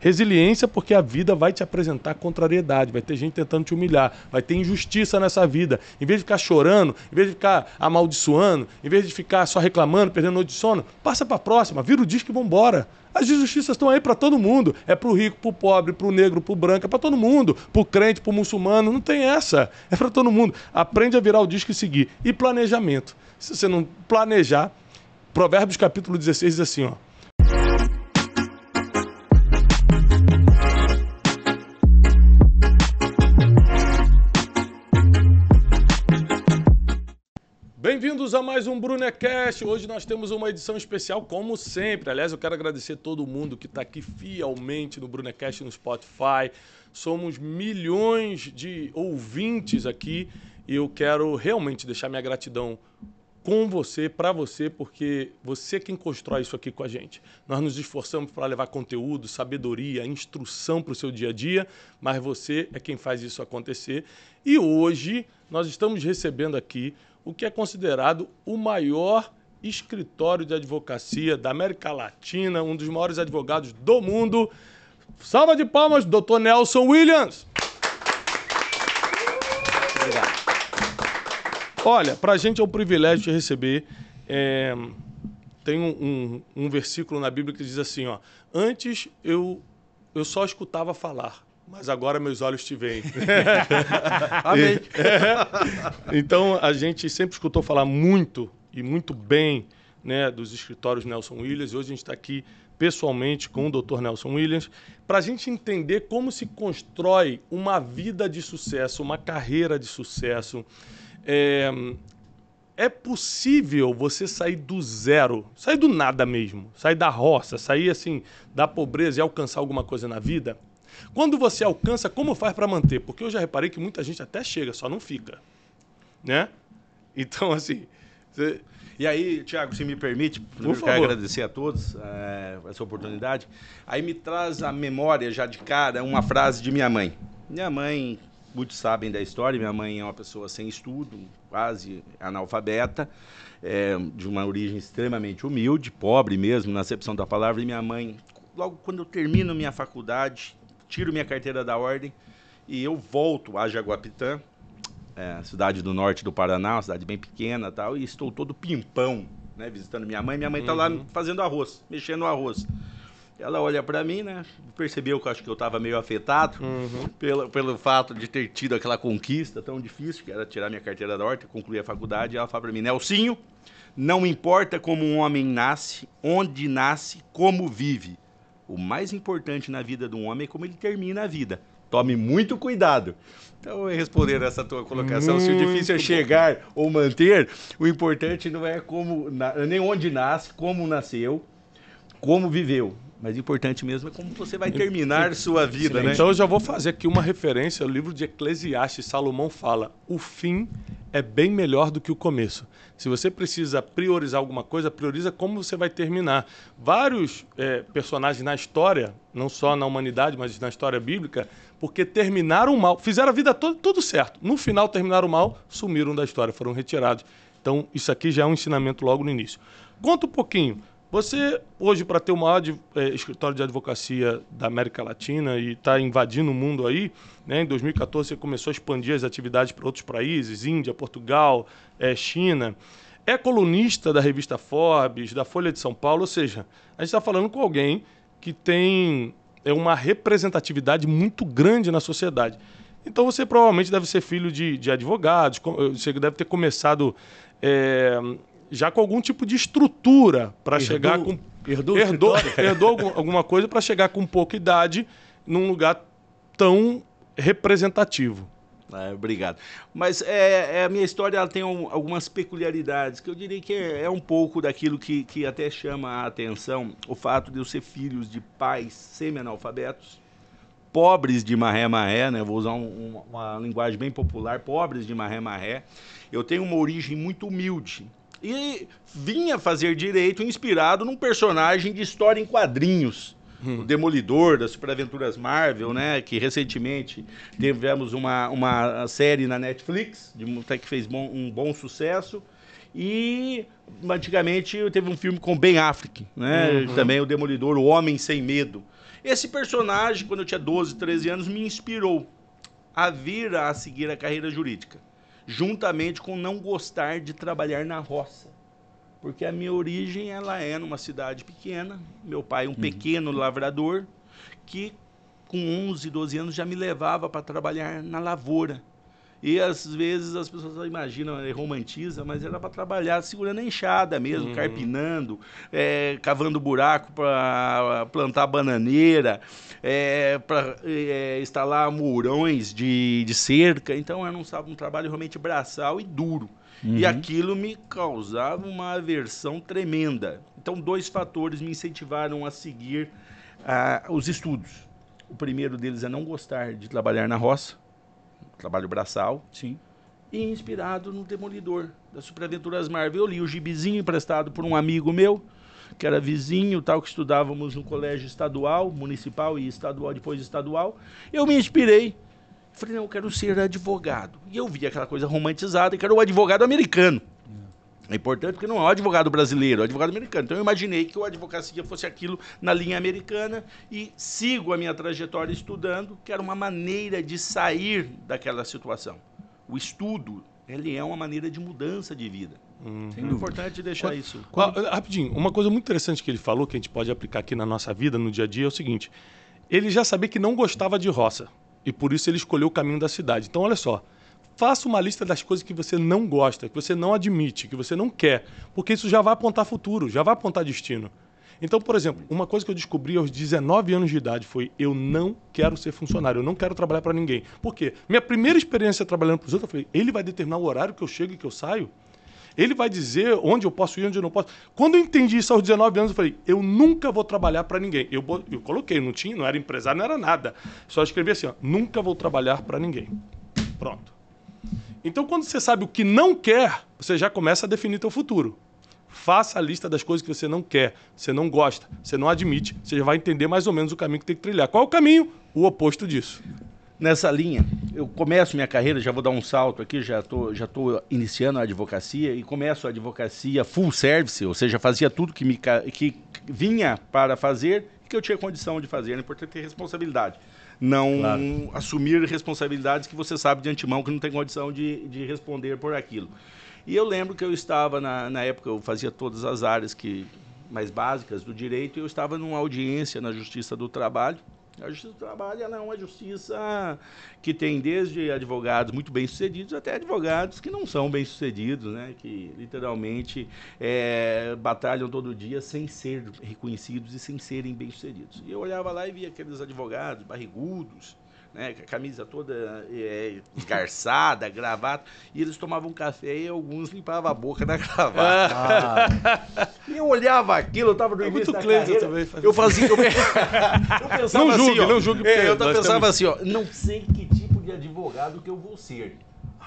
Resiliência porque a vida vai te apresentar contrariedade, vai ter gente tentando te humilhar, vai ter injustiça nessa vida. Em vez de ficar chorando, em vez de ficar amaldiçoando, em vez de ficar só reclamando, perdendo noite de sono, passa para a próxima, vira o disco e vambora. As injustiças estão aí para todo mundo. É para o rico, para o pobre, para o negro, para o branco, é para todo mundo. Para o crente, para o muçulmano, não tem essa. É para todo mundo. Aprende a virar o disco e seguir. E planejamento. Se você não planejar, Provérbios capítulo 16 diz assim, ó. Bem-vindos a mais um Brunecast. Hoje nós temos uma edição especial, como sempre. Aliás, eu quero agradecer todo mundo que está aqui fielmente no Brunecast no Spotify. Somos milhões de ouvintes aqui e eu quero realmente deixar minha gratidão com você, para você, porque você é quem constrói isso aqui com a gente. Nós nos esforçamos para levar conteúdo, sabedoria, instrução para o seu dia a dia, mas você é quem faz isso acontecer. E hoje nós estamos recebendo aqui o que é considerado o maior escritório de advocacia da América Latina, um dos maiores advogados do mundo. Salva de palmas, Dr. Nelson Williams. Obrigado. Olha, para a gente é um privilégio te receber. É, tem um, um, um, versículo na Bíblia que diz assim, ó, antes eu, eu só escutava falar, mas agora meus olhos te veem. Amém. É. Então, a gente sempre escutou falar muito e muito bem né, dos escritórios Nelson Williams. Hoje a gente está aqui pessoalmente com o Dr. Nelson Williams para a gente entender como se constrói uma vida de sucesso, uma carreira de sucesso. É, é possível você sair do zero, sair do nada mesmo, sair da roça, sair assim da pobreza e alcançar alguma coisa na vida? Quando você alcança, como faz para manter? Porque eu já reparei que muita gente até chega, só não fica. Né? Então, assim. Você... E aí, Tiago, se me permite, eu quero agradecer a todos é, essa oportunidade. Aí me traz a memória já de cara uma frase de minha mãe. Minha mãe, muitos sabem da história, minha mãe é uma pessoa sem estudo, quase analfabeta, é, de uma origem extremamente humilde, pobre mesmo, na acepção da palavra. E minha mãe, logo quando eu termino minha faculdade, tiro minha carteira da ordem e eu volto a Jaguapitã, é, cidade do norte do Paraná, uma cidade bem pequena tal, e estou todo pimpão, né, visitando minha mãe. Minha mãe está uhum. lá fazendo arroz, mexendo no arroz. Ela olha para mim, né? Percebeu que eu acho que eu estava meio afetado uhum. pelo, pelo fato de ter tido aquela conquista tão difícil, que era tirar minha carteira da horta, concluir a faculdade. E ela fala para mim, Nelsinho, não importa como um homem nasce, onde nasce, como vive. O mais importante na vida de um homem é como ele termina a vida. Tome muito cuidado. Então, responder essa tua colocação, muito se o difícil é chegar bom. ou manter, o importante não é como nem onde nasce, como nasceu, como viveu. Mas importante mesmo é como você vai terminar sua vida, né? Então eu já vou fazer aqui uma referência ao livro de Eclesiastes. Salomão fala: o fim é bem melhor do que o começo. Se você precisa priorizar alguma coisa, prioriza como você vai terminar. Vários é, personagens na história, não só na humanidade, mas na história bíblica, porque terminaram mal, fizeram a vida toda tudo certo. No final terminaram mal, sumiram da história, foram retirados. Então isso aqui já é um ensinamento logo no início. Conta um pouquinho. Você, hoje, para ter o maior de, é, escritório de advocacia da América Latina e está invadindo o mundo aí, né? em 2014 você começou a expandir as atividades para outros países, Índia, Portugal, é, China. É colunista da revista Forbes, da Folha de São Paulo, ou seja, a gente está falando com alguém que tem é, uma representatividade muito grande na sociedade. Então você provavelmente deve ser filho de, de advogados, você deve ter começado é, já com algum tipo de estrutura para chegar com. Herdou, herdou, herdou algum, alguma coisa para chegar com pouca idade num lugar tão representativo. É, obrigado. Mas é, é, a minha história ela tem um, algumas peculiaridades que eu diria que é, é, um pouco daquilo que, que até chama a atenção o fato de eu ser filhos de pais semi-analfabetos, pobres de maré-maré, né? vou usar um, uma linguagem bem popular, pobres de maré-maré. Eu tenho uma origem muito humilde. E vinha fazer direito inspirado num personagem de história em quadrinhos. Hum. O Demolidor das Superaventuras Marvel, né? Que recentemente tivemos uma, uma série na Netflix, de, que fez bom, um bom sucesso. E antigamente teve um filme com Ben Affleck, né? Uhum. Também o Demolidor, O Homem Sem Medo. Esse personagem, quando eu tinha 12, 13 anos, me inspirou a vir a seguir a carreira jurídica, juntamente com não gostar de trabalhar na roça. Porque a minha origem ela é numa cidade pequena, meu pai um uhum. pequeno lavrador que com 11, 12 anos já me levava para trabalhar na lavoura. E às vezes as pessoas imaginam, romantiza, mas era para trabalhar segurando a enxada mesmo, uhum. carpinando, é, cavando buraco para plantar bananeira, é, para é, instalar murões de, de cerca. Então era um, um trabalho realmente braçal e duro. Uhum. E aquilo me causava uma aversão tremenda. Então, dois fatores me incentivaram a seguir uh, os estudos. O primeiro deles é não gostar de trabalhar na roça, trabalho braçal. Sim. E inspirado no Demolidor, da Superaventuras Marvel. Eu li o gibizinho emprestado por um amigo meu, que era vizinho, tal, que estudávamos no colégio estadual, municipal e estadual, depois estadual. Eu me inspirei. Falei, não, eu quero ser advogado. E eu vi aquela coisa romantizada, e quero o advogado americano. É importante porque não é o advogado brasileiro, é o advogado americano. Então eu imaginei que o advocacia fosse aquilo na linha americana e sigo a minha trajetória estudando, que era uma maneira de sair daquela situação. O estudo, ele é uma maneira de mudança de vida. Uhum. É importante deixar qual, isso. Qual, rapidinho, uma coisa muito interessante que ele falou, que a gente pode aplicar aqui na nossa vida, no dia a dia, é o seguinte: ele já sabia que não gostava de roça e por isso ele escolheu o caminho da cidade. Então, olha só, faça uma lista das coisas que você não gosta, que você não admite, que você não quer, porque isso já vai apontar futuro, já vai apontar destino. Então, por exemplo, uma coisa que eu descobri aos 19 anos de idade foi: eu não quero ser funcionário, eu não quero trabalhar para ninguém. Por quê? Minha primeira experiência trabalhando para os outros, eu falei: ele vai determinar o horário que eu chego e que eu saio? Ele vai dizer onde eu posso ir, onde eu não posso. Quando eu entendi isso aos 19 anos, eu falei: eu nunca vou trabalhar para ninguém. Eu, eu coloquei, não tinha, não era empresário, não era nada. Só escrevi assim: ó, nunca vou trabalhar para ninguém. Pronto. Então, quando você sabe o que não quer, você já começa a definir teu futuro. Faça a lista das coisas que você não quer, você não gosta, você não admite. Você já vai entender mais ou menos o caminho que tem que trilhar. Qual é o caminho? O oposto disso. Nessa linha, eu começo minha carreira, já vou dar um salto aqui, já estou já tô iniciando a advocacia e começo a advocacia full service, ou seja, fazia tudo que, me, que vinha para fazer e que eu tinha condição de fazer. É importante ter responsabilidade não claro. assumir responsabilidades que você sabe de antemão que não tem condição de, de responder por aquilo. E eu lembro que eu estava, na, na época, eu fazia todas as áreas que mais básicas do direito, e eu estava numa audiência na Justiça do Trabalho, a Justiça do Trabalho é uma justiça que tem desde advogados muito bem-sucedidos até advogados que não são bem-sucedidos, né? que literalmente é, batalham todo dia sem ser reconhecidos e sem serem bem-sucedidos. E eu olhava lá e via aqueles advogados barrigudos, né, com a camisa toda é, esgarçada, gravata, e eles tomavam café e alguns limpavam a boca da gravata. Ah. e eu olhava aquilo, eu tava no é início muito da carreira, também. Eu fazia... Eu, eu pensava não julgue, assim, ó, não julgue. É, eu pensava temos... assim, ó, não sei que tipo de advogado que eu vou ser.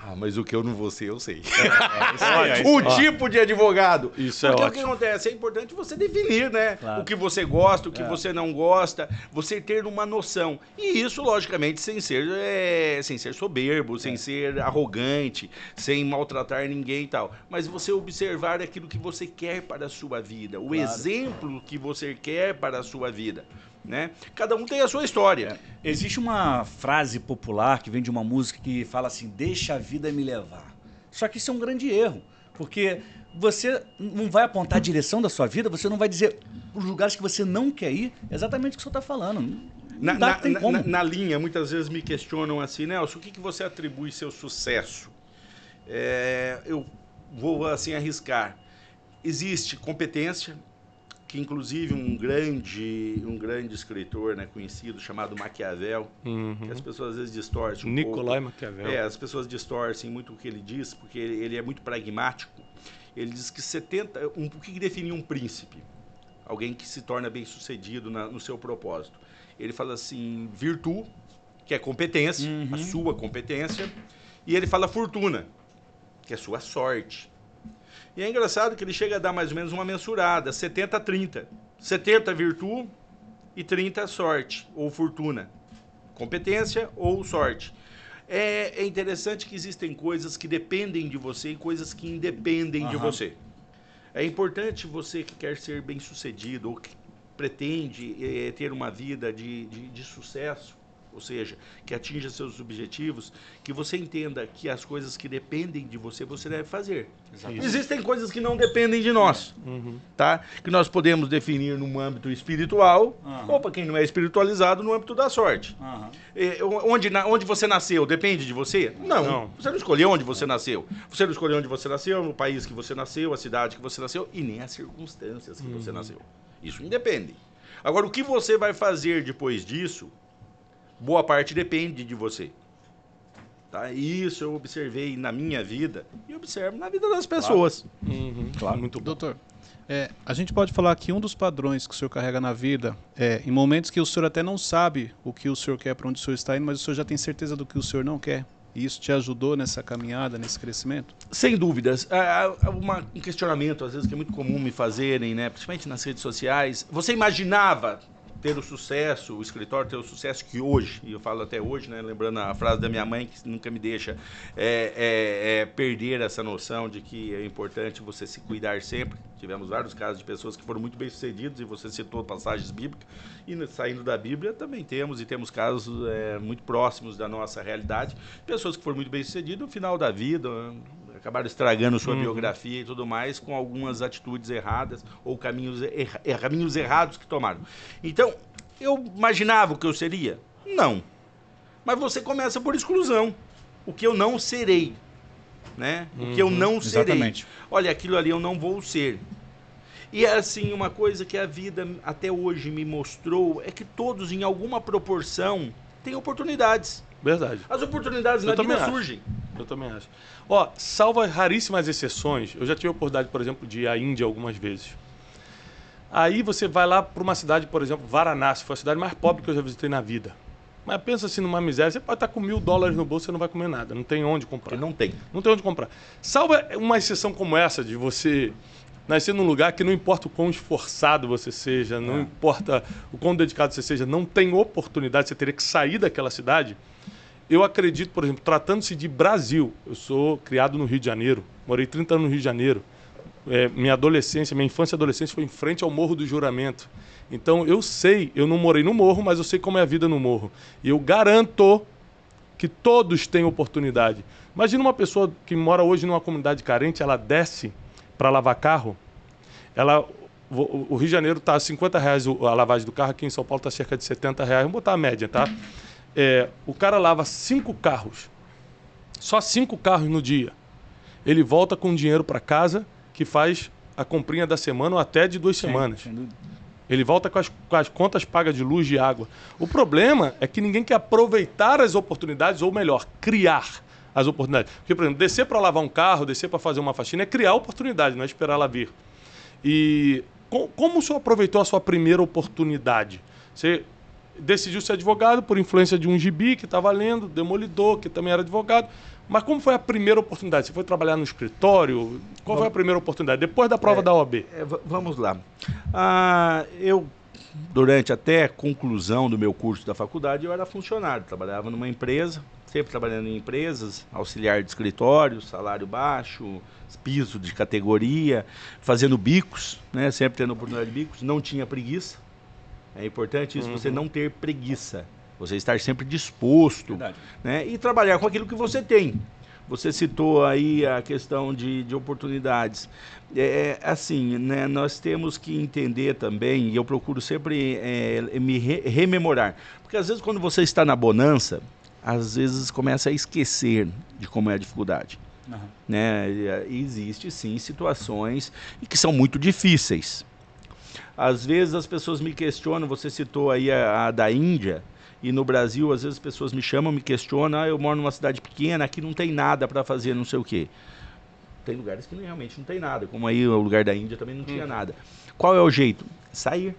Ah, mas o que eu não vou ser, eu sei. É, é, é, o tipo de advogado. Isso Porque é ótimo. o que acontece? É importante você definir, né? Claro. O que você gosta, o que é. você não gosta, você ter uma noção. E isso, logicamente, sem ser, é, sem ser soberbo, sem ser arrogante, sem maltratar ninguém e tal. Mas você observar aquilo que você quer para a sua vida, o claro. exemplo que você quer para a sua vida. Né? Cada um tem a sua história. Existe uma frase popular que vem de uma música que fala assim: Deixa a vida me levar. Só que isso é um grande erro, porque você não vai apontar a direção da sua vida, você não vai dizer os lugares que você não quer ir, exatamente o que você está falando. Na, na, na, na, linha, muitas vezes me questionam assim, Nelson, o que, que você atribui seu sucesso? É, eu vou assim arriscar. Existe competência, que inclusive um grande um grande escritor né, conhecido chamado Maquiavel uhum. que as pessoas às vezes distorcem um Nicolai pouco. Maquiavel é as pessoas distorcem muito o que ele diz porque ele, ele é muito pragmático ele diz que 70 um, o que define um príncipe alguém que se torna bem sucedido na, no seu propósito ele fala assim virtude que é competência uhum. a sua competência e ele fala fortuna que é sua sorte e é engraçado que ele chega a dar mais ou menos uma mensurada, 70 a 30. 70 virtude e 30 sorte ou fortuna. Competência ou sorte. É, é, interessante que existem coisas que dependem de você e coisas que independem uhum. de você. É importante você que quer ser bem sucedido ou que pretende é, ter uma vida de, de, de sucesso, ou seja, que atinja seus objetivos, que você entenda que as coisas que dependem de você, você deve fazer. Exatamente. Existem coisas que não dependem de nós, uhum. tá? Que nós podemos definir no âmbito espiritual, uhum. ou para quem não é espiritualizado, no âmbito da sorte. Uhum. É, onde, onde você nasceu, depende de você? Não. não. Você não escolheu onde você nasceu. Você não escolheu onde você nasceu, no país que você nasceu, a cidade que você nasceu, e nem as circunstâncias que você uhum. nasceu. Isso independe. Agora, o que você vai fazer depois disso boa parte depende de você. Tá? Isso eu observei na minha vida e observo na vida das pessoas. Claro, uhum. claro. muito bom. Doutor, é, a gente pode falar que um dos padrões que o senhor carrega na vida é em momentos que o senhor até não sabe o que o senhor quer, para onde o senhor está indo, mas o senhor já tem certeza do que o senhor não quer. E isso te ajudou nessa caminhada, nesse crescimento? Sem dúvidas. Uma, um questionamento, às vezes, que é muito comum me fazerem, né? principalmente nas redes sociais. Você imaginava ter o sucesso, o escritório ter o sucesso que hoje, e eu falo até hoje, né, lembrando a frase da minha mãe, que nunca me deixa é, é, é perder essa noção de que é importante você se cuidar sempre. Tivemos vários casos de pessoas que foram muito bem sucedidos, e você citou passagens bíblicas, e saindo da Bíblia também temos, e temos casos é, muito próximos da nossa realidade, pessoas que foram muito bem sucedidas no final da vida, acabaram estragando sua uhum. biografia e tudo mais com algumas atitudes erradas ou caminhos, er, caminhos errados que tomaram. Então, eu imaginava o que eu seria? Não. Mas você começa por exclusão. O que eu não serei. Né? Uhum. O que eu uhum. não serei. Exatamente. Olha, aquilo ali eu não vou ser. E é assim, uma coisa que a vida até hoje me mostrou é que todos, em alguma proporção, têm oportunidades. Verdade. As oportunidades eu na vida acho. surgem. Eu também acho. Ó, salva raríssimas exceções. Eu já tive a oportunidade, por exemplo, de ir à Índia algumas vezes. Aí você vai lá para uma cidade, por exemplo, Varanasi, foi a cidade mais pobre que eu já visitei na vida. Mas pensa assim numa miséria, você pode estar com mil dólares no bolso e não vai comer nada. Não tem onde comprar. Porque não tem. Não tem onde comprar. Salva uma exceção como essa de você nascer num lugar que não importa o quão esforçado você seja, não é. importa o quão dedicado você seja, não tem oportunidade, você teria que sair daquela cidade. Eu acredito, por exemplo, tratando-se de Brasil, eu sou criado no Rio de Janeiro, morei 30 anos no Rio de Janeiro. É, minha adolescência, minha infância e adolescência foi em frente ao Morro do Juramento. Então eu sei, eu não morei no morro, mas eu sei como é a vida no morro. E eu garanto que todos têm oportunidade. Imagina uma pessoa que mora hoje numa comunidade carente, ela desce para lavar carro, ela, o Rio de Janeiro está a 50 reais a lavagem do carro, aqui em São Paulo está cerca de 70 reais. Vamos botar a média, tá? é, o cara lava cinco carros, só cinco carros no dia. Ele volta com dinheiro para casa que faz a comprinha da semana ou até de duas Sim, semanas. Ele volta com as, com as, contas pagas de luz e água. O problema é que ninguém quer aproveitar as oportunidades, ou melhor, criar as oportunidades. Porque, por exemplo, descer para lavar um carro, descer para fazer uma faxina é criar oportunidade, não é esperar ela vir. E com, como o senhor aproveitou a sua primeira oportunidade? Você decidiu ser advogado por influência de um gibi que estava lendo, Demolidor, que também era advogado. Mas como foi a primeira oportunidade? Você foi trabalhar no escritório? Qual foi a primeira oportunidade? Depois da prova é, da OAB? É, vamos lá. Ah, eu, durante até a conclusão do meu curso da faculdade, eu era funcionário. Trabalhava numa empresa, sempre trabalhando em empresas, auxiliar de escritório, salário baixo, piso de categoria, fazendo bicos, né? sempre tendo oportunidade de bicos. Não tinha preguiça é importante isso, uhum. você não ter preguiça. Você estar sempre disposto né? e trabalhar com aquilo que você tem. Você citou aí a questão de, de oportunidades. É, é assim, né, nós temos que entender também, e eu procuro sempre é, me re rememorar, porque às vezes quando você está na bonança, às vezes começa a esquecer de como é a dificuldade. Uhum. Né? E, existe sim situações que são muito difíceis. Às vezes as pessoas me questionam, você citou aí a, a da Índia, e no Brasil, às vezes as pessoas me chamam, me questionam, ah, eu moro numa cidade pequena, aqui não tem nada para fazer, não sei o quê. Tem lugares que realmente não tem nada, como aí o lugar da Índia também não tinha hum. nada. Qual é o jeito? Sair.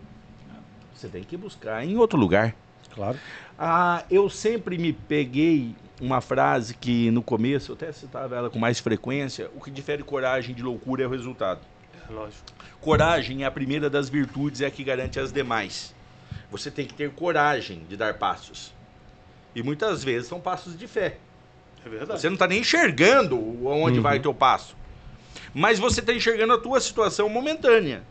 Você tem que buscar em outro lugar. Claro. Ah, eu sempre me peguei uma frase que no começo, eu até citava ela com mais frequência, o que difere coragem de loucura é o resultado. É lógico. Coragem é a primeira das virtudes e é a que garante as demais. Você tem que ter coragem de dar passos. E muitas vezes são passos de fé. É verdade. Você não está nem enxergando onde uhum. vai o teu passo. Mas você está enxergando a tua situação momentânea.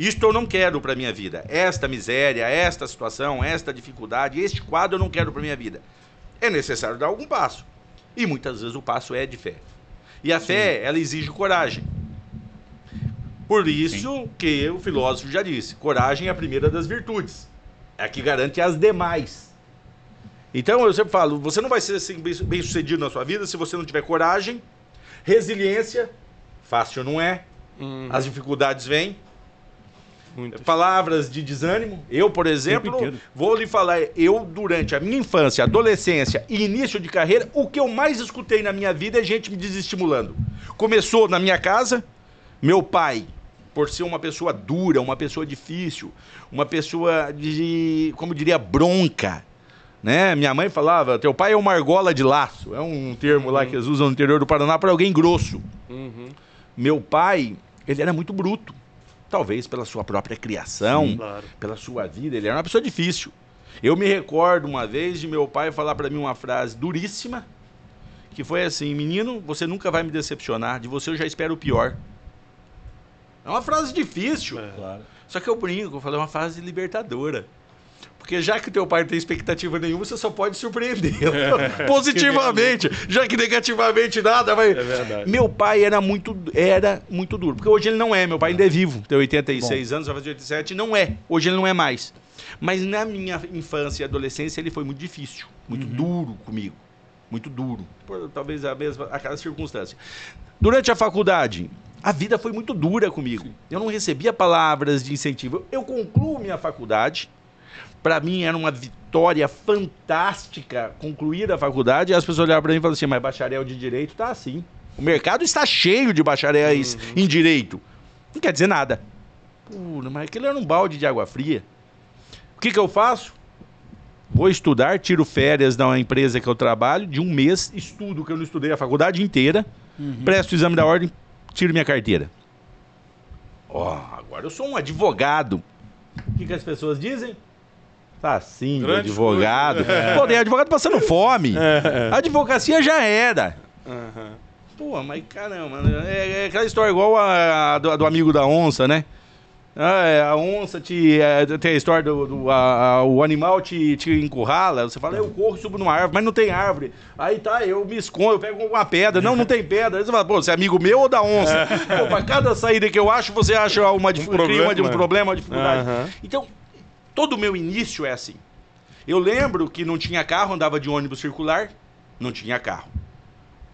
Isto eu não quero para minha vida. Esta miséria, esta situação, esta dificuldade, este quadro eu não quero para minha vida. É necessário dar algum passo. E muitas vezes o passo é de fé. E a Sim. fé, ela exige coragem. Por isso Sim. que o filósofo já disse: coragem é a primeira das virtudes. É a que garante as demais. Então eu sempre falo: você não vai ser assim, bem sucedido na sua vida se você não tiver coragem, resiliência, fácil não é, uhum. as dificuldades vêm, Muitas. Palavras de desânimo. Eu, por exemplo, vou lhe falar, eu durante a minha infância, adolescência e início de carreira, o que eu mais escutei na minha vida é gente me desestimulando. Começou na minha casa, meu pai, por ser uma pessoa dura, uma pessoa difícil, uma pessoa de, como diria, bronca. Né? Minha mãe falava, teu pai é uma argola de laço. É um termo uhum. lá que eles usam no interior do Paraná para alguém grosso. Uhum. Meu pai, ele era muito bruto. Talvez pela sua própria criação, Sim, claro. pela sua vida. Ele era uma pessoa difícil. Eu me recordo uma vez de meu pai falar para mim uma frase duríssima, que foi assim: Menino, você nunca vai me decepcionar, de você eu já espero o pior. É uma frase difícil. É. Claro. Só que eu brinco, eu falei, é uma frase libertadora. Porque já que teu pai não tem expectativa nenhuma, você só pode surpreender é, positivamente. já que negativamente nada vai. É verdade. Meu pai era muito, era muito duro. Porque hoje ele não é. Meu pai ainda é vivo. Tem 86 Bom. anos, vai fazer 87. Não é. Hoje ele não é mais. Mas na minha infância e adolescência ele foi muito difícil. Muito uhum. duro comigo. Muito duro. Por talvez a mesma aquela circunstância. Durante a faculdade, a vida foi muito dura comigo. Eu não recebia palavras de incentivo. Eu concluo minha faculdade para mim era uma vitória fantástica concluir a faculdade. E as pessoas olhavam para mim e falavam assim: mas bacharel de direito tá assim. O mercado está cheio de bacharéis uhum. em direito. Não quer dizer nada. Pura, mas aquilo era um balde de água fria. O que, que eu faço? Vou estudar, tiro férias da empresa que eu trabalho, de um mês, estudo que eu não estudei a faculdade inteira, uhum. presto o exame da ordem, tiro minha carteira. Ó, oh, agora eu sou um advogado. O que, que as pessoas dizem? Tá assim, advogado. É. Pô, tem advogado passando fome. É. A advocacia já era. Uhum. Pô, mas caramba, é, é aquela história igual a, a do, do, amigo da onça, né? Ah, é, a onça te. É, tem a história do. do a, a, o animal te, te encurrala. Você fala, eu corro, subo numa árvore, mas não tem árvore. Aí tá, eu me escondo, eu pego uma pedra. Não, não tem pedra. Aí você fala, pô, você é amigo meu ou da onça? Pô, pra cada saída que eu acho, você acha uma, um problema, de um problema, uma dificuldade. Uhum. Então, Todo o meu início é assim. Eu lembro que não tinha carro, andava de ônibus circular, não tinha carro.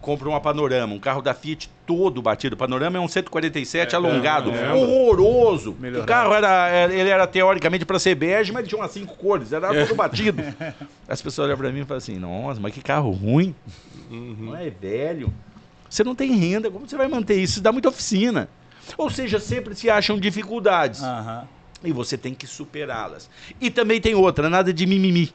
Compro uma Panorama, um carro da Fiat todo batido. Panorama é um 147 é, alongado, é, horroroso. Melhorado. O carro era, é, ele era teoricamente para ser bege, mas ele tinha umas cinco cores, era todo batido. As pessoas olham para mim e falam assim: nossa, mas que carro ruim. Uhum. Não é velho. Você não tem renda, como você vai manter isso? Isso dá muita oficina. Ou seja, sempre se acham dificuldades. Uhum. E você tem que superá-las. E também tem outra, nada de mimimi.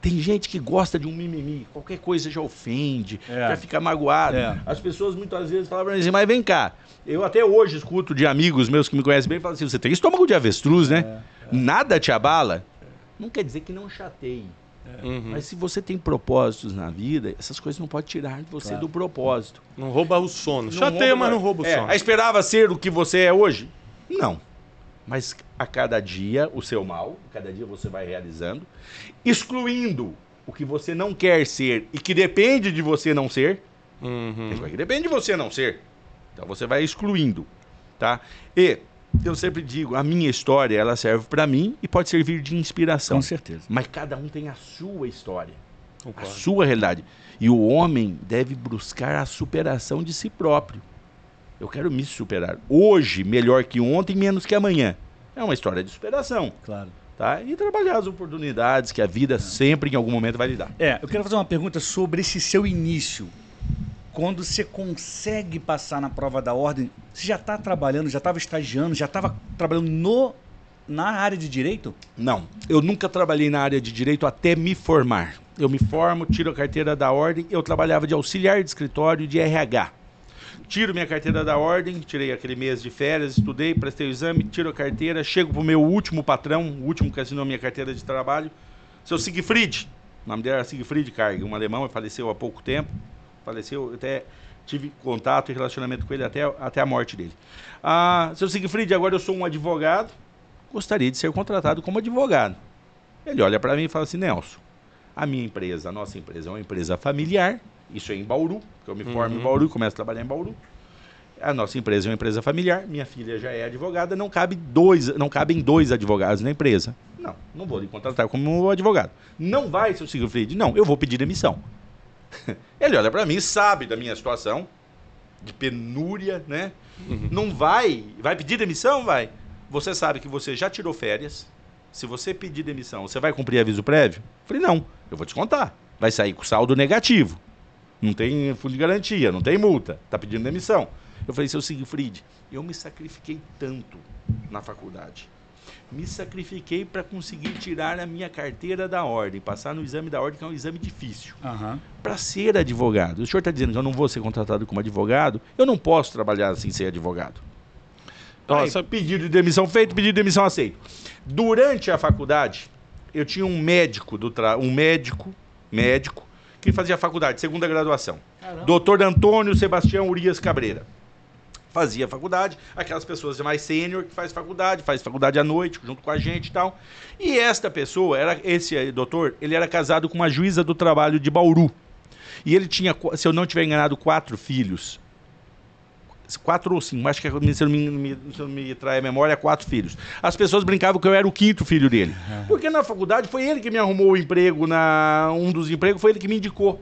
Tem gente que gosta de um mimimi, qualquer coisa já ofende, é. já fica magoado. É. As pessoas muitas vezes falam assim, mas vem cá. Eu até hoje escuto de amigos meus que me conhecem bem, falam assim, você tem estômago de avestruz, né? É. é. Nada te abala. Não quer dizer que não chateie. É. Uhum. Mas se você tem propósitos na vida, essas coisas não podem tirar de você claro. do propósito. Não rouba o sono. Não Chateia, rouba, mas não rouba o é, sono. Esperava ser o que você é hoje? Não. Mas a cada dia o seu mal, cada dia você vai realizando, excluindo o que você não quer ser e que depende de você não ser. Uhum. Que depende de você não ser. Então você vai excluindo, tá? E eu sempre digo, a minha história ela serve para mim e pode servir de inspiração. Com certeza. Mas cada um tem a sua história, Concordo. a sua realidade. E o homem deve buscar a superação de si próprio. Eu quero me superar. Hoje, melhor que ontem, menos que amanhã. É uma história de superação. Claro. Tá? E trabalhar as oportunidades que a vida sempre, em algum momento, vai lhe dar. É, eu quero fazer uma pergunta sobre esse seu início. Quando você consegue passar na prova da ordem, você já está trabalhando, já estava estagiando, já estava trabalhando no, na área de direito? Não. Eu nunca trabalhei na área de direito até me formar. Eu me formo, tiro a carteira da ordem, eu trabalhava de auxiliar de escritório de RH tiro minha carteira da ordem, tirei aquele mês de férias, estudei, prestei o exame, tiro a carteira, chego pro meu último patrão, o último que assinou minha carteira de trabalho, seu Siegfried. O nome dele era Siegfried Karg, um alemão, faleceu há pouco tempo. Faleceu até tive contato e relacionamento com ele até, até a morte dele. Ah, seu Siegfried, agora eu sou um advogado, gostaria de ser contratado como advogado. Ele olha para mim e fala assim, Nelson, a minha empresa, a nossa empresa é uma empresa familiar, isso é em Bauru, que eu me formo uhum. em Bauru, começo a trabalhar em Bauru. A nossa empresa é uma empresa familiar, minha filha já é advogada, não cabe dois, não cabem dois advogados na empresa. Não, não vou lhe contratar como advogado. Não vai, seu Siegfried? Não, eu vou pedir demissão. Ele olha para mim, sabe da minha situação de penúria, né? Uhum. Não vai, vai pedir demissão, vai. Você sabe que você já tirou férias. Se você pedir demissão, você vai cumprir aviso prévio? Eu falei, não, eu vou te contar. Vai sair com saldo negativo. Não tem fundo de garantia, não tem multa. Tá pedindo demissão. Eu falei, seu Siegfried, eu me sacrifiquei tanto na faculdade. Me sacrifiquei para conseguir tirar a minha carteira da ordem, passar no exame da ordem, que é um exame difícil. Uhum. Para ser advogado. O senhor está dizendo que eu não vou ser contratado como advogado? Eu não posso trabalhar sem ser advogado. Nossa. Aí, pedido de demissão feito, pedido de demissão aceito. Durante a faculdade, eu tinha um médico do tra... um médico, médico, que fazia faculdade, segunda graduação. Caramba. Doutor Antônio Sebastião Urias Cabreira fazia faculdade, aquelas pessoas mais sênior que faz faculdade, faz faculdade à noite, junto com a gente e tal. E esta pessoa, era esse doutor, ele era casado com uma juíza do trabalho de Bauru. E ele tinha, se eu não tiver enganado, quatro filhos. Quatro ou cinco, acho que se não me, me, se não me trai a memória, quatro filhos. As pessoas brincavam que eu era o quinto filho dele. Porque na faculdade foi ele que me arrumou o emprego, na um dos empregos foi ele que me indicou.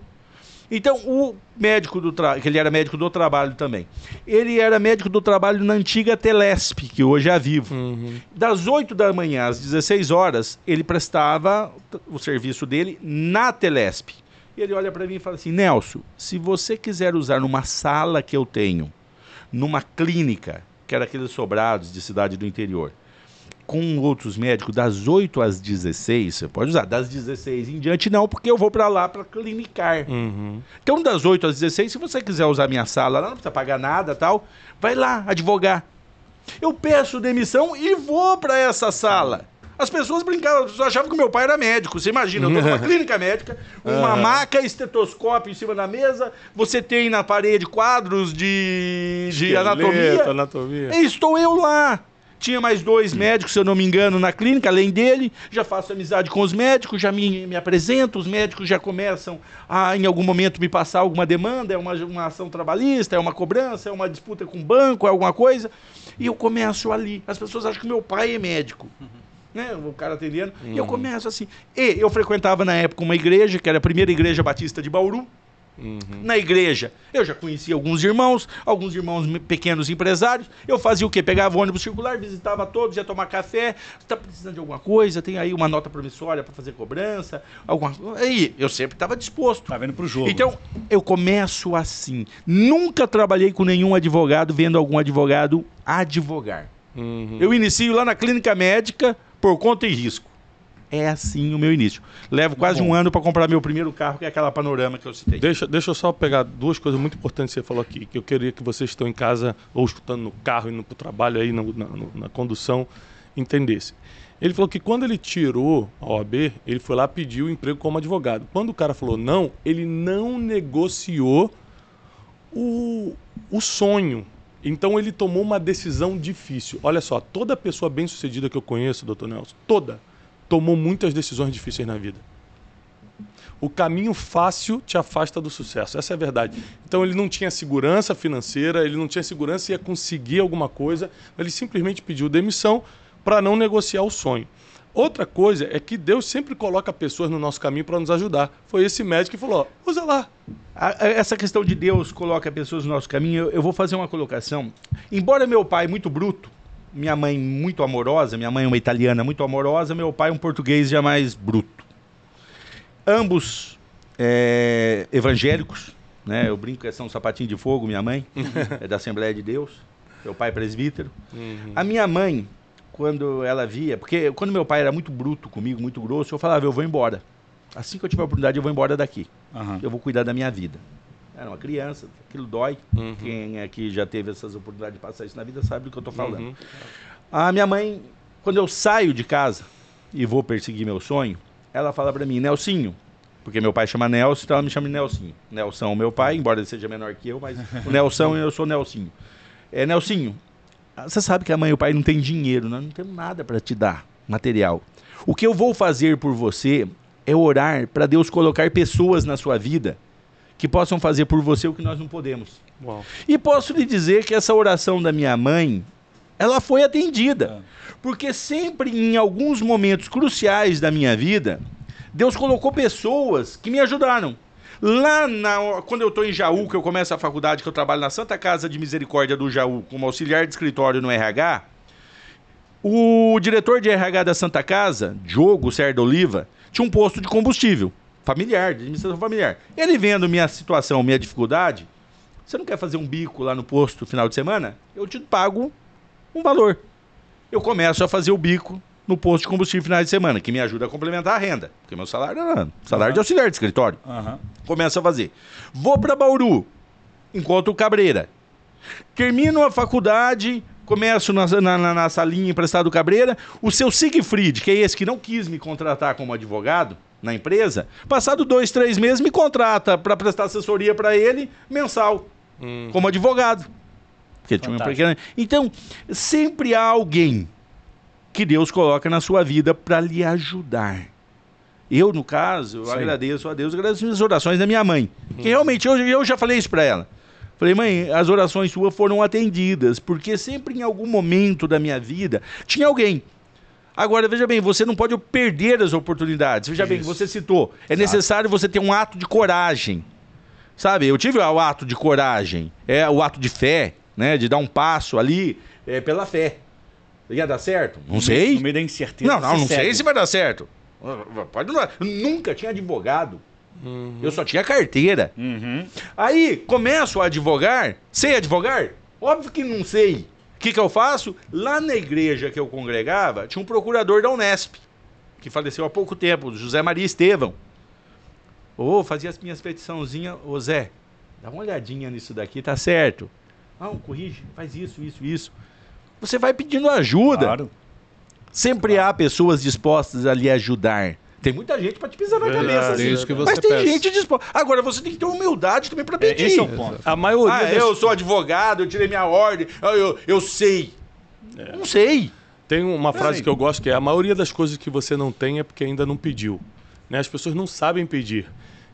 Então, o médico do trabalho, que ele era médico do trabalho também, ele era médico do trabalho na antiga Telesp, que hoje é a Vivo. Uhum. Das 8 da manhã às 16 horas, ele prestava o serviço dele na Telesp. E ele olha para mim e fala assim: Nelson, se você quiser usar numa sala que eu tenho, numa clínica, que era aqueles sobrados de cidade do interior, com outros médicos das 8 às 16, você pode usar, das 16 em diante não, porque eu vou para lá para clinicar. Uhum. Então, das 8 às 16, se você quiser usar minha sala lá, não precisa pagar nada tal, vai lá advogar. Eu peço demissão e vou para essa sala. As pessoas brincavam, achavam que meu pai era médico. Você imagina, eu estou numa clínica médica, uma uhum. maca, estetoscópio em cima da mesa, você tem na parede quadros de, de anatomia. anatomia. E estou eu lá. Tinha mais dois médicos, se eu não me engano, na clínica, além dele. Já faço amizade com os médicos, já me, me apresento, os médicos já começam a, em algum momento, me passar alguma demanda, é uma, uma ação trabalhista, é uma cobrança, é uma disputa com o banco, é alguma coisa. E eu começo ali. As pessoas acham que meu pai é médico. Né, o cara atendendo. Uhum. E eu começo assim. E eu frequentava na época uma igreja, que era a primeira igreja batista de Bauru. Uhum. Na igreja, eu já conhecia alguns irmãos, alguns irmãos pequenos empresários. Eu fazia o quê? Pegava o ônibus circular, visitava todos, ia tomar café. Está precisando de alguma coisa? Tem aí uma nota promissória para fazer cobrança? Alguma Aí, eu sempre estava disposto. Tá vendo pro jogo. Então, eu começo assim. Nunca trabalhei com nenhum advogado vendo algum advogado advogar. Uhum. Eu inicio lá na clínica médica por conta e risco. É assim o meu início. Levo quase Bom. um ano para comprar meu primeiro carro, que é aquela panorama que eu citei. Deixa, deixa eu só pegar duas coisas muito importantes que você falou aqui, que eu queria que vocês estão em casa ou escutando no carro, indo para o trabalho aí, na, na, na condução, entendessem. Ele falou que quando ele tirou a OAB, ele foi lá pedir o emprego como advogado. Quando o cara falou não, ele não negociou o, o sonho. Então ele tomou uma decisão difícil. Olha só, toda pessoa bem sucedida que eu conheço, doutor Nelson, toda, tomou muitas decisões difíceis na vida. O caminho fácil te afasta do sucesso, essa é a verdade. Então ele não tinha segurança financeira, ele não tinha segurança ia conseguir alguma coisa, ele simplesmente pediu demissão para não negociar o sonho. Outra coisa é que Deus sempre coloca pessoas no nosso caminho para nos ajudar. Foi esse médico que falou: ó, usa lá. Essa questão de Deus coloca pessoas no nosso caminho, eu vou fazer uma colocação. Embora meu pai muito bruto, minha mãe muito amorosa, minha mãe é uma italiana muito amorosa, meu pai um português já mais bruto. Ambos é, evangélicos, né? Eu brinco que são sapatinho de fogo, minha mãe é da Assembleia de Deus, meu pai é presbítero. Uhum. A minha mãe, quando ela via, porque quando meu pai era muito bruto comigo, muito grosso, eu falava, eu vou embora. Assim que eu tiver a oportunidade, eu vou embora daqui. Uhum. Eu vou cuidar da minha vida. Era uma criança, aquilo dói. Uhum. Quem aqui já teve essas oportunidades de passar isso na vida sabe do que eu estou falando. Uhum. A minha mãe, quando eu saio de casa e vou perseguir meu sonho, ela fala para mim, Nelsinho, Porque meu pai chama Nelson, então ela me chama de Nelsinho. Nelson, meu pai, embora ele seja menor que eu, mas o Nelson eu sou Nelsinho. É, Nelsinho, você sabe que a mãe e o pai não têm dinheiro, nós não temos nada para te dar, material. O que eu vou fazer por você é orar para Deus colocar pessoas na sua vida que possam fazer por você o que nós não podemos. Uau. E posso lhe dizer que essa oração da minha mãe, ela foi atendida. É. Porque sempre em alguns momentos cruciais da minha vida, Deus colocou pessoas que me ajudaram. Lá na, quando eu estou em Jaú, que eu começo a faculdade, que eu trabalho na Santa Casa de Misericórdia do Jaú, como auxiliar de escritório no RH, o diretor de RH da Santa Casa, Diogo Serdo Oliva, tinha um posto de combustível familiar, de administração familiar. Ele vendo minha situação, minha dificuldade, você não quer fazer um bico lá no posto no final de semana? Eu te pago um valor. Eu começo a fazer o bico no posto de combustível final de semana, que me ajuda a complementar a renda. Porque meu salário é salário uhum. de auxiliar de escritório. Uhum. Começo a fazer. Vou para Bauru, encontro o Cabreira. Termino a faculdade, começo na, na, na salinha emprestada do Cabreira. O seu Siegfried, que é esse que não quis me contratar como advogado, na empresa, passado dois, três meses, me contrata para prestar assessoria para ele mensal, hum. como advogado. Porque tinha uma pequena... Então, sempre há alguém que Deus coloca na sua vida para lhe ajudar. Eu, no caso, eu Sim. agradeço a Deus, agradeço as orações da minha mãe. Hum. Que realmente, eu, eu já falei isso para ela. Falei, mãe, as orações suas foram atendidas, porque sempre em algum momento da minha vida tinha alguém Agora, veja bem, você não pode perder as oportunidades. Veja Isso. bem, você citou. É Exato. necessário você ter um ato de coragem. Sabe, eu tive o ato de coragem, é o ato de fé, né? De dar um passo ali é, pela fé. Ia dar certo? Não sei. No meio da incerteza. Não, não, não sei se vai dar certo. Pode não. Nunca tinha advogado. Uhum. Eu só tinha carteira. Uhum. Aí começo a advogar. Sei advogar? Óbvio que não sei que, que eu faço? Lá na igreja que eu congregava, tinha um procurador da Unesp, que faleceu há pouco tempo, José Maria Estevão. Ô, oh, fazia as minhas petiçãozinhas, ô Zé, dá uma olhadinha nisso daqui, tá certo. Não, corrige, faz isso, isso, isso. Você vai pedindo ajuda. Claro. Sempre claro. há pessoas dispostas a lhe ajudar. Tem muita gente para te pisar na Verdade, cabeça. Assim, isso que você mas tem peça. gente disposta. Agora você tem que ter humildade também para pedir. É, esse é o ponto. A maioria. Ah, das... eu sou advogado, eu tirei minha ordem, eu, eu, eu sei. É. Não sei. Tem uma frase que eu gosto que é: a maioria das coisas que você não tem é porque ainda não pediu. Né? As pessoas não sabem pedir.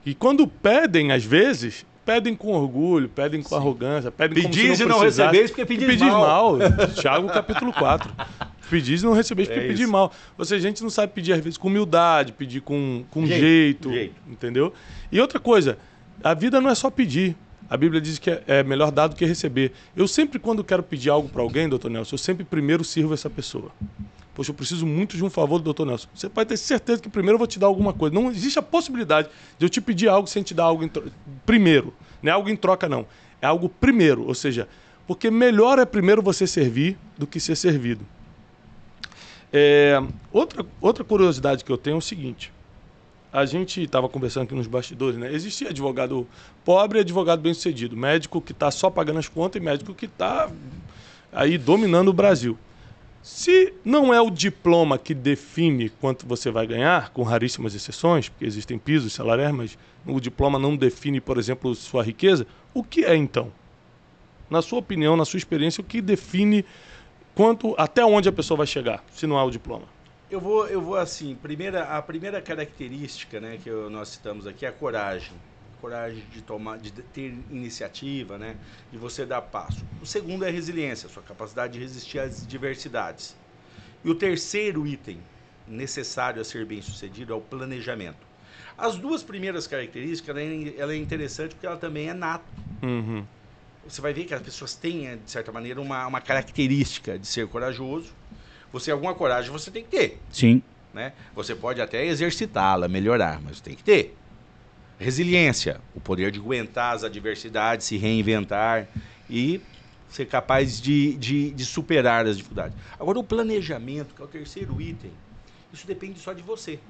E quando pedem, às vezes, pedem com orgulho, pedem com Sim. arrogância, pedem pedis como se não e não recebeis porque pedis, pedis mal. mal. Tiago capítulo 4. Pedis e não recebeis porque é pedir mal. Ou seja, a gente não sabe pedir às vezes com humildade, pedir com, com jeito, jeito, jeito, entendeu? E outra coisa, a vida não é só pedir. A Bíblia diz que é, é melhor dar do que receber. Eu sempre, quando quero pedir algo para alguém, doutor Nelson, eu sempre primeiro sirvo essa pessoa. Poxa, eu preciso muito de um favor do doutor Nelson. Você pode ter certeza que primeiro eu vou te dar alguma coisa. Não existe a possibilidade de eu te pedir algo sem te dar algo primeiro. Não é algo em troca, não. É algo primeiro. Ou seja, porque melhor é primeiro você servir do que ser servido. É, outra, outra curiosidade que eu tenho é o seguinte. A gente estava conversando aqui nos bastidores, né? Existia advogado pobre e advogado bem-sucedido. Médico que está só pagando as contas e médico que está aí dominando o Brasil. Se não é o diploma que define quanto você vai ganhar, com raríssimas exceções, porque existem pisos salariais, mas o diploma não define, por exemplo, sua riqueza, o que é então? Na sua opinião, na sua experiência, o que define quanto até onde a pessoa vai chegar, se não há o diploma? Eu vou, eu vou assim, primeira, a primeira característica né, que eu, nós citamos aqui é a coragem. Coragem de tomar, de ter iniciativa, né, de você dar passo. O segundo é a resiliência, a sua capacidade de resistir às diversidades. E o terceiro item necessário a ser bem sucedido é o planejamento. As duas primeiras características, ela é, é interessante porque ela também é nato. Uhum você vai ver que as pessoas têm, eh, de certa maneira, uma, uma característica de ser corajoso. Você, alguma coragem você tem que ter. Sim. Né? Você pode até exercitá-la, melhorar, mas tem que ter. Resiliência, o poder de aguentar as adversidades, se reinventar e ser capaz de, de, de superar as dificuldades. Agora, o planejamento, que é o terceiro item, isso depende só de você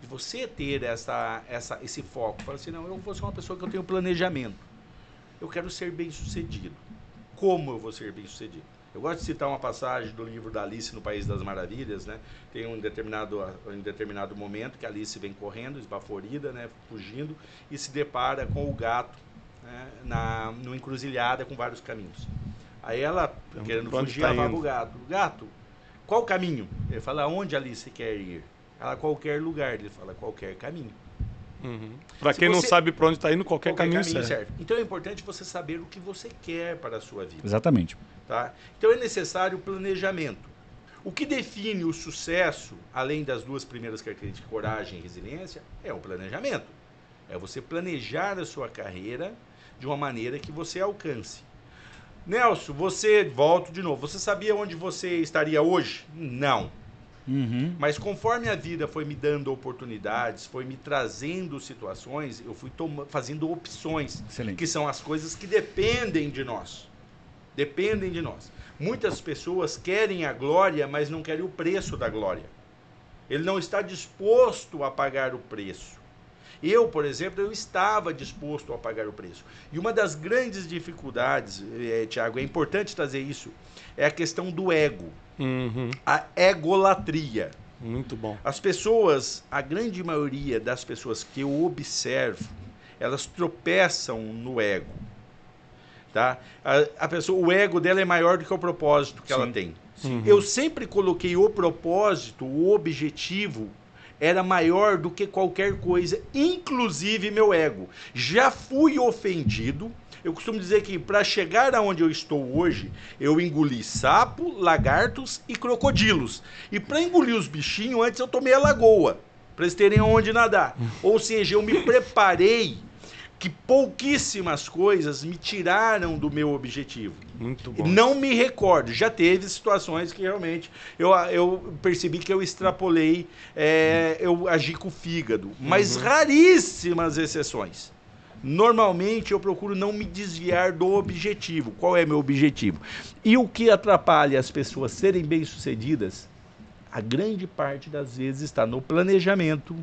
de você ter essa, essa, esse foco. Fala assim, não, eu vou ser uma pessoa que eu tenho planejamento eu quero ser bem sucedido. Como eu vou ser bem sucedido? Eu gosto de citar uma passagem do livro da Alice no País das Maravilhas, né? Tem um determinado, um determinado momento que a Alice vem correndo, esbaforida, né? Fugindo, e se depara com o gato né? Na, no encruzilhada com vários caminhos. Aí ela, então, querendo fugir, tá ela pro gato, gato, qual o caminho? Ele fala, aonde Alice quer ir? Ela, qualquer lugar. Ele fala, qualquer caminho. Uhum. Para quem você... não sabe para onde está indo, qualquer, qualquer caminho, caminho serve. serve. Então é importante você saber o que você quer para a sua vida. Exatamente. Tá? Então é necessário planejamento. O que define o sucesso, além das duas primeiras características, coragem e resiliência, é o planejamento. É você planejar a sua carreira de uma maneira que você alcance. Nelson, você, volto de novo, você sabia onde você estaria hoje? Não. Uhum. Mas conforme a vida foi me dando oportunidades, foi me trazendo situações, eu fui fazendo opções, Excelente. que são as coisas que dependem de nós. Dependem de nós. Muitas pessoas querem a glória, mas não querem o preço da glória. Ele não está disposto a pagar o preço. Eu, por exemplo, eu estava disposto a pagar o preço. E uma das grandes dificuldades, é, Tiago, é importante trazer isso, é a questão do ego. Uhum. A egolatria. Muito bom. As pessoas, a grande maioria das pessoas que eu observo, elas tropeçam no ego. Tá? A, a pessoa, o ego dela é maior do que o propósito que Sim. ela tem. Uhum. Eu sempre coloquei o propósito, o objetivo, era maior do que qualquer coisa, inclusive meu ego. Já fui ofendido eu costumo dizer que para chegar aonde eu estou hoje, eu engoli sapo, lagartos e crocodilos. E para engolir os bichinhos, antes eu tomei a lagoa, para eles terem onde nadar. Ou seja, eu me preparei que pouquíssimas coisas me tiraram do meu objetivo. Muito bom. Não me recordo. Já teve situações que realmente eu, eu percebi que eu extrapolei, é, eu agi com o fígado. Mas uhum. raríssimas exceções. Normalmente eu procuro não me desviar do objetivo. Qual é meu objetivo? E o que atrapalha as pessoas serem bem-sucedidas? A grande parte das vezes está no planejamento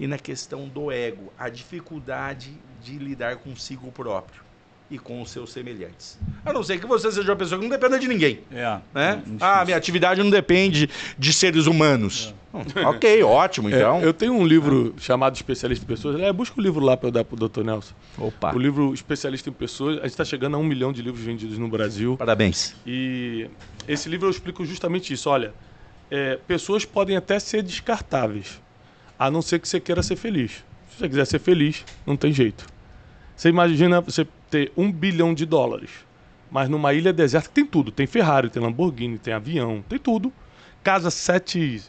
e na questão do ego, a dificuldade de lidar consigo próprio e com os seus semelhantes. A não ser que você seja uma pessoa que não dependa de ninguém. É. Né? É ah, minha atividade não depende de seres humanos. É. ok, ótimo, é, então. É, eu tenho um livro chamado Especialista em Pessoas. É, busca o livro lá para eu dar para o Dr. Nelson. Opa. O livro Especialista em Pessoas. A gente está chegando a um milhão de livros vendidos no Brasil. Parabéns. E esse livro eu explico justamente isso. Olha, é, pessoas podem até ser descartáveis, a não ser que você queira ser feliz. Se você quiser ser feliz, não tem jeito. Você imagina você ter um bilhão de dólares, mas numa ilha deserta tem tudo. Tem Ferrari, tem Lamborghini, tem avião, tem tudo. Casa 7,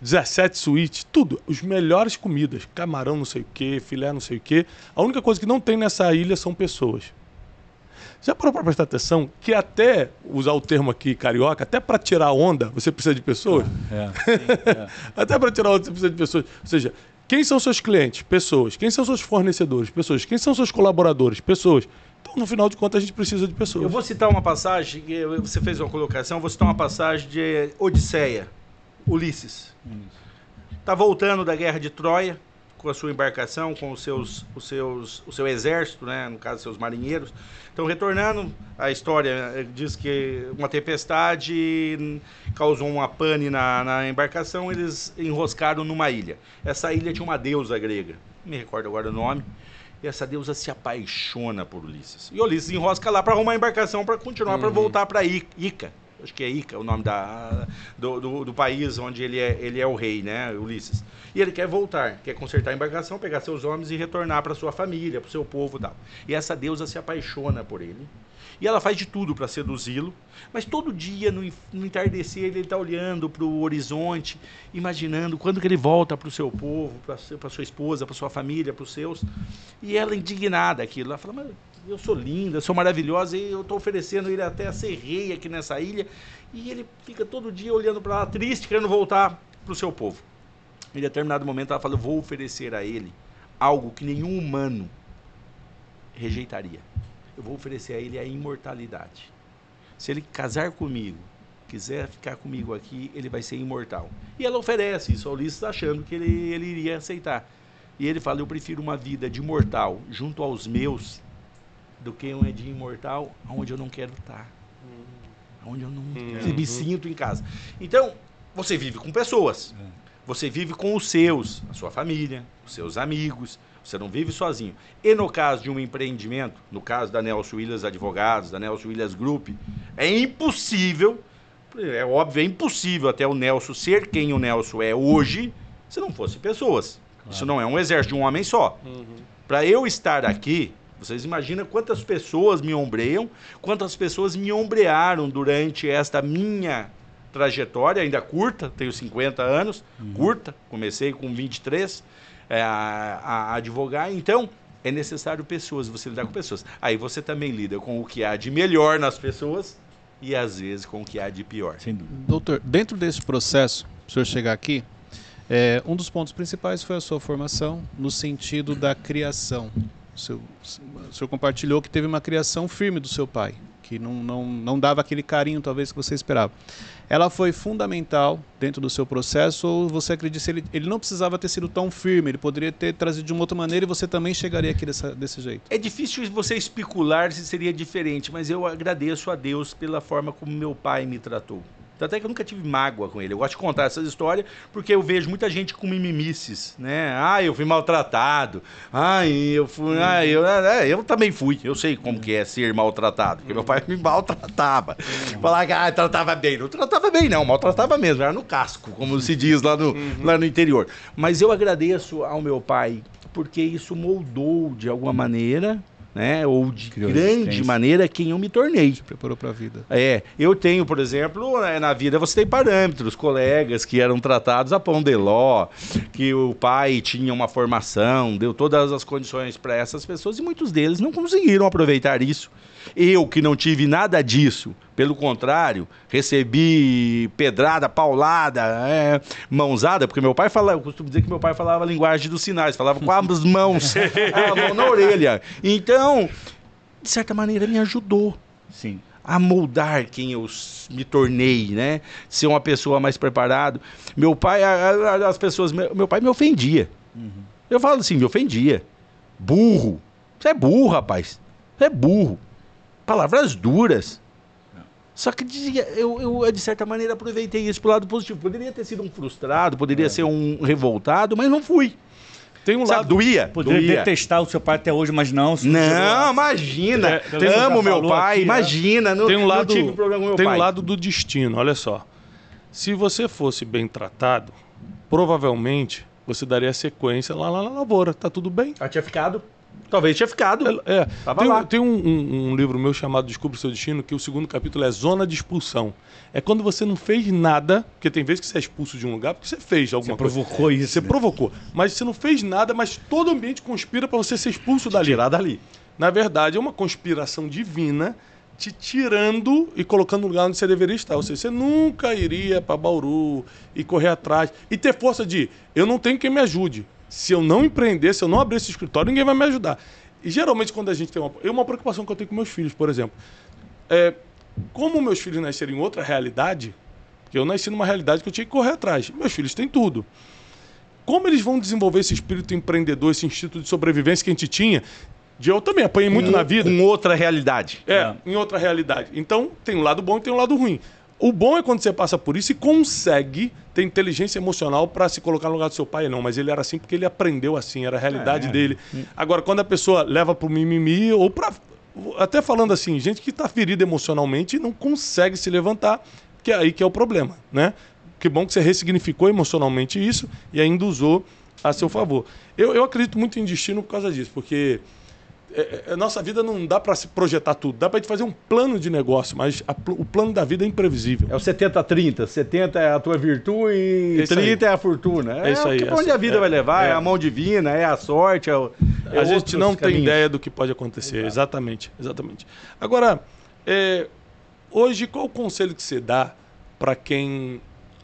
17 suítes, tudo. Os melhores comidas. Camarão não sei o que, filé não sei o que. A única coisa que não tem nessa ilha são pessoas. Já parou para prestar atenção que até, usar o termo aqui carioca, até para tirar onda você precisa de pessoas? É, sim, é. até para tirar onda você precisa de pessoas. Ou seja, quem são seus clientes? Pessoas. Quem são seus fornecedores? Pessoas. Quem são seus colaboradores? Pessoas. Então, no final de contas, a gente precisa de pessoas. Eu vou citar uma passagem, você fez uma colocação, eu vou citar uma passagem de Odisseia, Ulisses. Está voltando da guerra de Troia, com a sua embarcação, com os seus, os seus, o seu exército, né? no caso, seus marinheiros. Então, retornando, a história eh, diz que uma tempestade causou uma pane na, na embarcação, eles enroscaram numa ilha. Essa ilha tinha uma deusa grega, não me recordo agora o nome, e essa deusa se apaixona por Ulisses. E Ulisses enrosca lá para arrumar a embarcação para continuar, uhum. para voltar para Ica acho que é Ica o nome da, do, do, do, país onde ele é, ele é o rei, né, Ulisses. E ele quer voltar, quer consertar a embarcação, pegar seus homens e retornar para sua família, para o seu povo e tal. E essa deusa se apaixona por ele. E ela faz de tudo para seduzi-lo, mas todo dia, no, no entardecer, ele está olhando para o horizonte, imaginando quando que ele volta para o seu povo, para sua esposa, para sua família, para os seus. E ela indignada aquilo, ela fala, mas eu sou linda, eu sou maravilhosa e eu estou oferecendo ele até a ser rei aqui nessa ilha. E ele fica todo dia olhando para lá, triste, querendo voltar para o seu povo. Em determinado momento ela fala: vou oferecer a ele algo que nenhum humano rejeitaria. Eu vou oferecer a ele a imortalidade. Se ele casar comigo, quiser ficar comigo aqui, ele vai ser imortal. E ela oferece isso ao Ulisses, achando que ele, ele iria aceitar. E ele fala: Eu prefiro uma vida de mortal junto aos meus do que um de imortal onde eu não quero estar. onde eu não uhum. me sinto em casa. Então, você vive com pessoas. É. Você vive com os seus, a sua família, os seus amigos. Você não vive sozinho. E no caso de um empreendimento, no caso da Nelson Williams Advogados, da Nelson Williams Group, é impossível, é óbvio, é impossível até o Nelson ser quem o Nelson é hoje se não fosse pessoas. Claro. Isso não é um exército de um homem só. Uhum. Para eu estar aqui, vocês imaginam quantas pessoas me ombreiam, quantas pessoas me ombrearam durante esta minha trajetória, ainda curta, tenho 50 anos, uhum. curta, comecei com 23 é, a, a advogar, então é necessário pessoas, você lidar com pessoas. Aí você também lida com o que há de melhor nas pessoas e às vezes com o que há de pior. Sem dúvida. Doutor, dentro desse processo, para o senhor chegar aqui, é, um dos pontos principais foi a sua formação no sentido da criação. O, seu, o senhor compartilhou que teve uma criação firme do seu pai, que não, não, não dava aquele carinho talvez que você esperava ela foi fundamental dentro do seu processo ou você acredita que ele, ele não precisava ter sido tão firme, ele poderia ter trazido de uma outra maneira e você também chegaria aqui dessa, desse jeito? É difícil você especular se seria diferente, mas eu agradeço a Deus pela forma como meu pai me tratou. Até que eu nunca tive mágoa com ele. Eu gosto de contar essas histórias porque eu vejo muita gente com mimimices, né? Ah, eu fui maltratado. Ah, eu fui. Ah, eu, é, eu também fui. Eu sei como que é ser maltratado. Porque meu pai me maltratava. Falar que ah, tratava bem. Não tratava bem, não. Maltratava mesmo. Era no casco, como se diz lá no, lá no interior. Mas eu agradeço ao meu pai porque isso moldou de alguma maneira né? Ou de Criou grande maneira quem eu me tornei. Te preparou para a vida. É, eu tenho, por exemplo, né, na vida você tem parâmetros, colegas que eram tratados a pão de ló, que o pai tinha uma formação, deu todas as condições para essas pessoas e muitos deles não conseguiram aproveitar isso. Eu que não tive nada disso, pelo contrário, recebi pedrada, paulada, é, mãozada, porque meu pai falava, eu costumo dizer que meu pai falava a linguagem dos sinais, falava com as mãos, a mão na orelha. Então, de certa maneira, me ajudou. Sim a moldar quem eu me tornei, né? Ser uma pessoa mais preparado. Meu pai, as pessoas, meu pai me ofendia. Uhum. Eu falo assim, me ofendia. Burro. Você é burro, rapaz. Você é burro palavras duras. Só que eu, eu, de certa maneira, aproveitei isso pro lado positivo. Poderia ter sido um frustrado, poderia é. ser um revoltado, mas não fui. Tem um Sabe, lado. Doía. Poderia doía. detestar o seu pai até hoje, mas não. Não, imagina. É, amo meu pai, aqui, imagina. Não, tem um lado, não problema com meu tem pai. Tem um lado do destino, olha só. Se você fosse bem tratado, provavelmente você daria sequência lá, lá na lavoura. Tá tudo bem. Já tinha ficado. Talvez tinha ficado. É, é. tem, lá. tem um, um, um, livro meu chamado Descubra o Seu Destino, que o segundo capítulo é Zona de Expulsão. É quando você não fez nada, porque tem vezes que você é expulso de um lugar porque você fez alguma você coisa. Você provocou isso. Você né? provocou. Mas você não fez nada, mas todo o ambiente conspira para você ser expulso te dali. Tirar dali. Na verdade, é uma conspiração divina te tirando e colocando no lugar onde você deveria estar. Ou seja, você nunca iria para Bauru e correr atrás e ter força de eu não tenho quem me ajude. Se eu não empreender, se eu não abrir esse escritório, ninguém vai me ajudar. E geralmente quando a gente tem uma. É uma preocupação que eu tenho com meus filhos, por exemplo. É, como meus filhos nasceram em outra realidade, que eu nasci numa realidade que eu tinha que correr atrás. Meus filhos têm tudo. Como eles vão desenvolver esse espírito empreendedor, esse instinto de sobrevivência que a gente tinha? De eu também apanhei muito na vida. Com outra realidade. É, é, em outra realidade. Então, tem um lado bom e tem um lado ruim. O bom é quando você passa por isso e consegue ter inteligência emocional para se colocar no lugar do seu pai. Não, mas ele era assim porque ele aprendeu assim, era a realidade é. dele. Agora, quando a pessoa leva para o mimimi ou para. Até falando assim, gente que está ferida emocionalmente e não consegue se levantar, que é aí que é o problema, né? Que bom que você ressignificou emocionalmente isso e ainda usou a seu favor. Eu, eu acredito muito em destino por causa disso, porque é, é, a nossa vida não dá para se projetar tudo. Dá para gente fazer um plano de negócio, mas a, o plano da vida é imprevisível. É o 70-30. 70 é a tua virtude e é 30 é a fortuna. É, é isso aí. Onde a vida é, vai levar, é. é. a mão divina, é a sorte. É, é a gente não caminhos. tem ideia do que pode acontecer. Exato. Exatamente, exatamente. Agora, hoje, qual o conselho que você dá para quem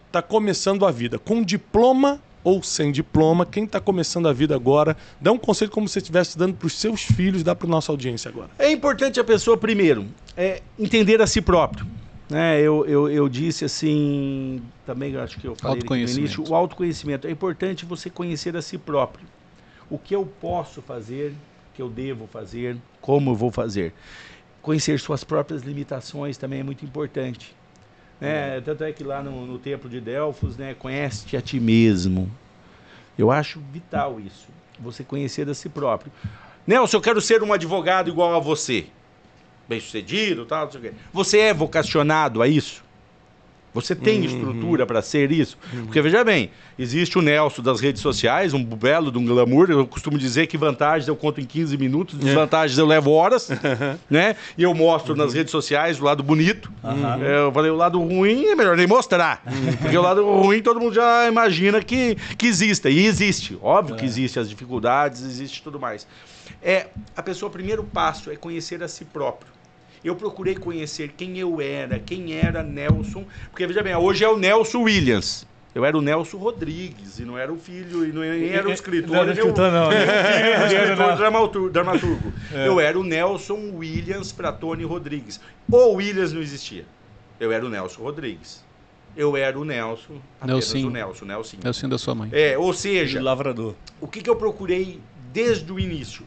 está começando a vida com diploma ou sem diploma, quem está começando a vida agora, dá um conselho como se você estivesse dando para os seus filhos, dá para nossa audiência agora. É importante a pessoa, primeiro, é, entender a si próprio. Né? Eu, eu, eu disse assim, também acho que eu falei no início, o autoconhecimento. É importante você conhecer a si próprio. O que eu posso fazer, o que eu devo fazer, como eu vou fazer. Conhecer suas próprias limitações também é muito importante. Né? Tanto é que lá no, no templo de Delfos, né, conhece-te a ti mesmo. Eu acho vital isso, você conhecer a si próprio. Nelson, eu quero ser um advogado igual a você. Bem sucedido, tal, não sei o quê. Você é vocacionado a isso? Você tem uhum. estrutura para ser isso? Uhum. Porque veja bem, existe o Nelson das redes sociais, um belo de um glamour. Eu costumo dizer que vantagens eu conto em 15 minutos, é. desvantagens eu levo horas, né? E eu mostro nas redes sociais o lado bonito. É, eu falei, o lado ruim é melhor nem mostrar. Uhum. Porque o lado ruim todo mundo já imagina que, que exista. E existe. Óbvio é. que existe as dificuldades, existe tudo mais. É, a pessoa, o primeiro passo é conhecer a si próprio. Eu procurei conhecer quem eu era, quem era Nelson, porque veja bem, hoje é o Nelson Williams. Eu era o Nelson Rodrigues, e não era o filho, e não, nem era o escritor. Não era o escritor, não. escritor dramaturgo. dramaturgo. É. Eu era o Nelson Williams para Tony Rodrigues. O Williams não existia. Eu era o Nelson Rodrigues. Eu era o Nelson, apenas Nelson. o Nelson, Nelson. Nelson da sua mãe. É, ou seja... O lavrador. O que, que eu procurei desde o início?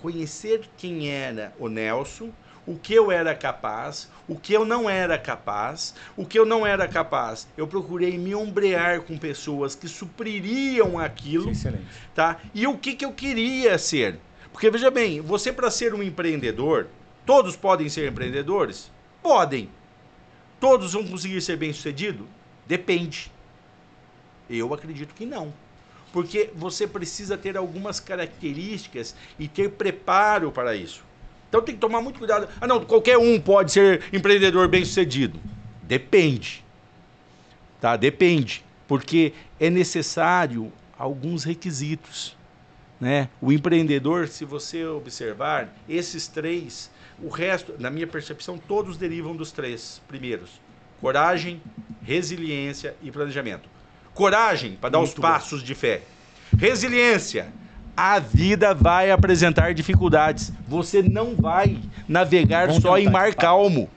Conhecer quem era o Nelson, o que eu era capaz, o que eu não era capaz, o que eu não era capaz. Eu procurei me ombrear com pessoas que supririam aquilo, Excelente. tá? E o que, que eu queria ser. Porque veja bem, você para ser um empreendedor, todos podem ser empreendedores? Podem. Todos vão conseguir ser bem-sucedido? Depende. Eu acredito que não. Porque você precisa ter algumas características e ter preparo para isso. Então tem que tomar muito cuidado. Ah, não, qualquer um pode ser empreendedor bem-sucedido. Depende. Tá? Depende. Porque é necessário alguns requisitos. Né? O empreendedor, se você observar, esses três, o resto, na minha percepção, todos derivam dos três primeiros: coragem, resiliência e planejamento. Coragem para dar Muito os passos bom. de fé. Resiliência a vida vai apresentar dificuldades. Você não vai navegar Bom só em mar calmo.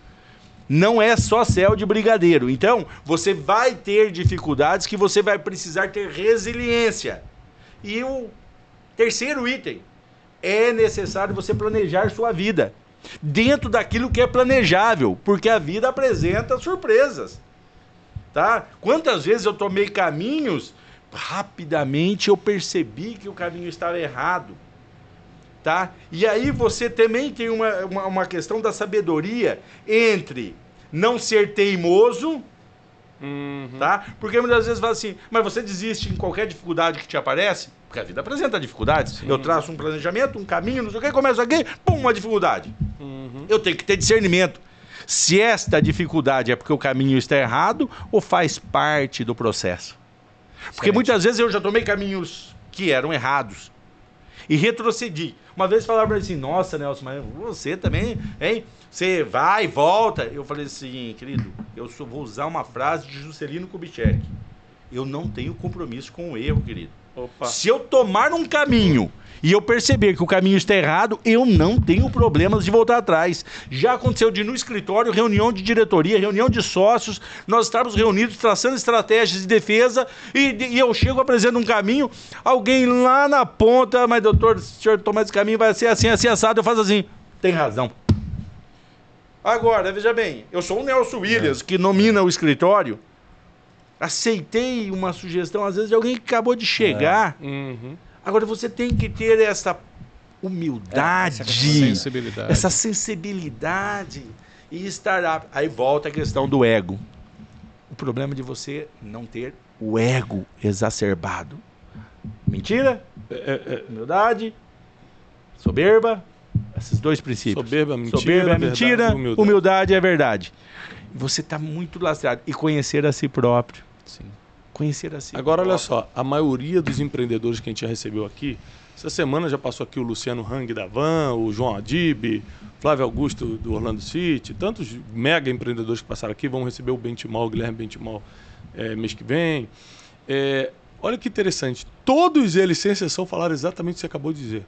Não é só céu de brigadeiro. Então, você vai ter dificuldades que você vai precisar ter resiliência. E o terceiro item é necessário você planejar sua vida dentro daquilo que é planejável, porque a vida apresenta surpresas. Tá? Quantas vezes eu tomei caminhos rapidamente eu percebi que o caminho estava errado. Tá? E aí você também tem uma, uma, uma questão da sabedoria entre não ser teimoso, uhum. tá? Porque muitas vezes fala assim, mas você desiste em qualquer dificuldade que te aparece? Porque a vida apresenta dificuldades. Sim. Eu traço um planejamento, um caminho, não sei o que, começo aqui, pum, uma dificuldade. Uhum. Eu tenho que ter discernimento. Se esta dificuldade é porque o caminho está errado ou faz parte do processo. Porque muitas vezes eu já tomei caminhos que eram errados e retrocedi. Uma vez falaram assim: Nossa, Nelson, mas você também, hein? Você vai, volta. Eu falei assim, querido, eu só vou usar uma frase de Juscelino Kubitschek. Eu não tenho compromisso com o erro, querido. Opa. Se eu tomar um caminho e eu perceber que o caminho está errado, eu não tenho problemas de voltar atrás. Já aconteceu de no escritório, reunião de diretoria, reunião de sócios, nós estávamos reunidos traçando estratégias de defesa e, e eu chego apresento um caminho, alguém lá na ponta, mas doutor, se o senhor tomar esse caminho vai ser assim, assim, assado, eu faço assim. Tem razão. Agora, veja bem, eu sou o Nelson Williams, é. que nomina o escritório. Aceitei uma sugestão, às vezes, de alguém que acabou de chegar. É. Uhum Agora você tem que ter essa humildade, é, essa sensibilidade. essa sensibilidade e estar aí volta a questão do ego. O problema de você não ter o ego exacerbado. Mentira? É, é, é. humildade, soberba, esses dois princípios. Soberba, mentira, soberba é mentira, verdade, humildade. humildade é verdade. Você está muito lastrado e conhecer a si próprio. Sim conhecer assim. Agora, olha só, a maioria dos empreendedores que a gente já recebeu aqui, essa semana já passou aqui o Luciano Hang da Van, o João Adib, Flávio Augusto do Orlando City, tantos mega empreendedores que passaram aqui, vão receber o Bentimol, o Guilherme Bentimol é, mês que vem. É, olha que interessante, todos eles, sem exceção, falaram exatamente o que você acabou de dizer.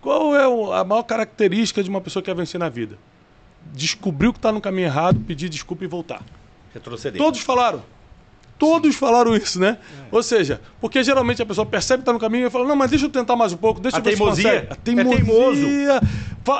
Qual é a maior característica de uma pessoa que quer vencer na vida? Descobriu que está no caminho errado, pedir desculpa e voltar. Retroceder. Todos falaram. Todos falaram isso, né? É. Ou seja, porque geralmente a pessoa percebe que está no caminho e fala, não, mas deixa eu tentar mais um pouco, deixa a eu ver teimosia. se A teimosia. É teimoso.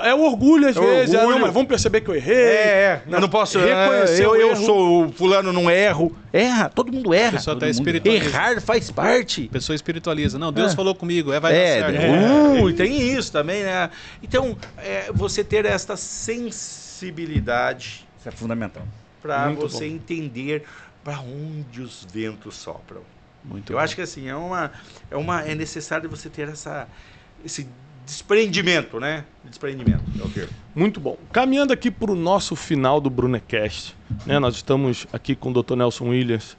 É o orgulho às é vezes. É, orgulho. É, não, mas vamos perceber que eu errei. É, é. Eu não posso reconhecer. Eu, eu sou o fulano, não erro. Erra, todo mundo erra. A pessoa tá espiritualiza. Errar faz parte. A pessoa espiritualiza. Não, Deus é. falou comigo, é, vai é, dar certo. É. Uh, tem isso também, né? Então, é, você ter esta sensibilidade. Isso é fundamental. Para você bom. entender para onde os ventos sopram. Muito Eu bom. acho que assim, é uma, é uma é necessário você ter essa esse desprendimento, né? Desprendimento, o termo. Muito bom. Caminhando aqui para o nosso final do Brunecast, né? Nós estamos aqui com o Dr. Nelson Williams,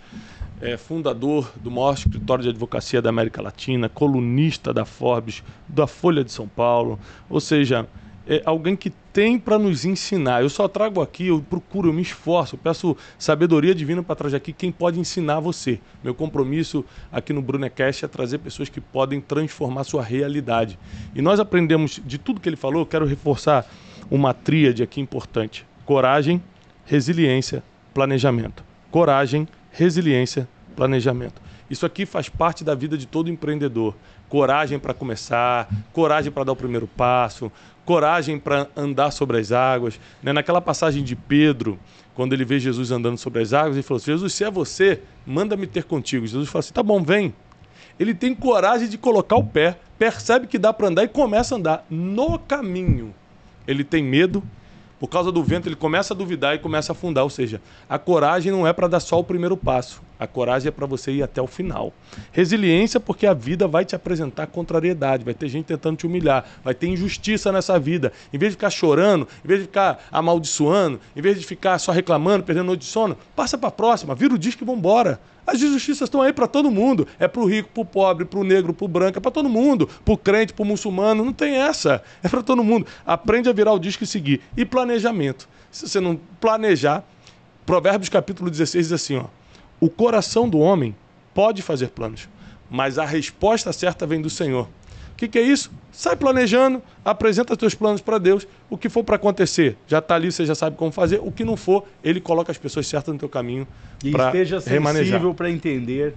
é, fundador do maior escritório de advocacia da América Latina, colunista da Forbes, da Folha de São Paulo, ou seja, é alguém que tem para nos ensinar. Eu só trago aqui, eu procuro, eu me esforço, eu peço sabedoria divina para trazer aqui quem pode ensinar você. Meu compromisso aqui no Brunecast é trazer pessoas que podem transformar sua realidade. E nós aprendemos de tudo que ele falou, eu quero reforçar uma tríade aqui importante: coragem, resiliência, planejamento. Coragem, resiliência, planejamento. Isso aqui faz parte da vida de todo empreendedor. Coragem para começar, coragem para dar o primeiro passo, coragem para andar sobre as águas. Né? Naquela passagem de Pedro, quando ele vê Jesus andando sobre as águas, ele falou assim: Jesus, se é você, manda-me ter contigo. Jesus falou assim: tá bom, vem. Ele tem coragem de colocar o pé, percebe que dá para andar e começa a andar. No caminho, ele tem medo, por causa do vento, ele começa a duvidar e começa a afundar. Ou seja, a coragem não é para dar só o primeiro passo. A coragem é para você ir até o final. Resiliência, porque a vida vai te apresentar contrariedade, vai ter gente tentando te humilhar, vai ter injustiça nessa vida. Em vez de ficar chorando, em vez de ficar amaldiçoando, em vez de ficar só reclamando, perdendo noite de sono, passa para a próxima, vira o disco e vambora. As injustiças estão aí para todo mundo. É para o rico, para o pobre, para o negro, para o branco, é para todo mundo. Para o crente, para o muçulmano, não tem essa. É para todo mundo. Aprende a virar o disco e seguir. E planejamento. Se você não planejar, Provérbios capítulo 16 diz assim, ó. O coração do homem pode fazer planos, mas a resposta certa vem do Senhor. O que, que é isso? Sai planejando, apresenta os teus planos para Deus. O que for para acontecer, já está ali, você já sabe como fazer. O que não for, Ele coloca as pessoas certas no teu caminho para esteja sensível para entender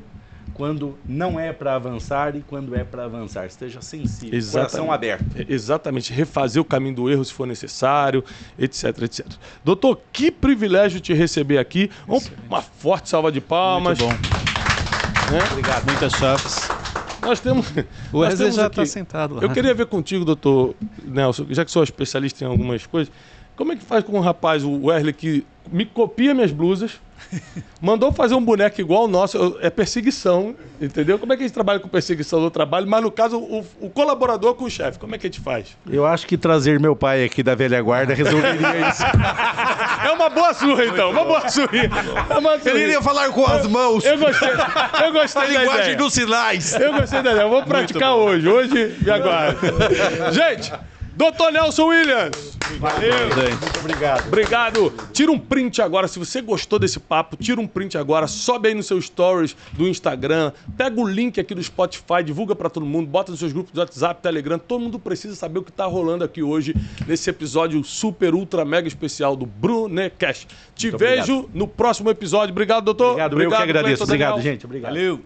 quando não é para avançar e quando é para avançar. Esteja sensível, Exatamente. coração aberto. É, exatamente, refazer o caminho do erro se for necessário, etc, etc. Doutor, que privilégio te receber aqui. Uma forte salva de palmas. Muito bom. Né? Obrigado. Muitas chaves. Nós temos. O Wesley já está sentado lá. Eu queria ver contigo, doutor Nelson, já que sou especialista em algumas coisas. Como é que faz com um rapaz, o Wesley, que me copia minhas blusas, mandou fazer um boneco igual o nosso, é perseguição, entendeu? Como é que a gente trabalha com perseguição do trabalho, mas no caso, o, o colaborador com o chefe, como é que a gente faz? Eu acho que trazer meu pai aqui da velha guarda resolveria isso. é uma boa surra, então, uma boa surra. É uma surra. Ele iria falar com as mãos. Eu, eu gostei, eu gostei a da linguagem ideia. dos sinais. Eu gostei da ideia, eu vou praticar hoje, hoje e agora. gente... Doutor Nelson Williams. Valeu. Muito obrigado. Obrigado. Tira um print agora. Se você gostou desse papo, tira um print agora. Sobe aí no seu stories do Instagram. Pega o link aqui do Spotify, divulga para todo mundo. Bota nos seus grupos do WhatsApp, Telegram. Todo mundo precisa saber o que tá rolando aqui hoje nesse episódio super, ultra, mega especial do Brunecast. Te Muito vejo obrigado. no próximo episódio. Obrigado, doutor. Obrigado, obrigado eu que agradeço. Obrigado, gente. Obrigado. Valeu.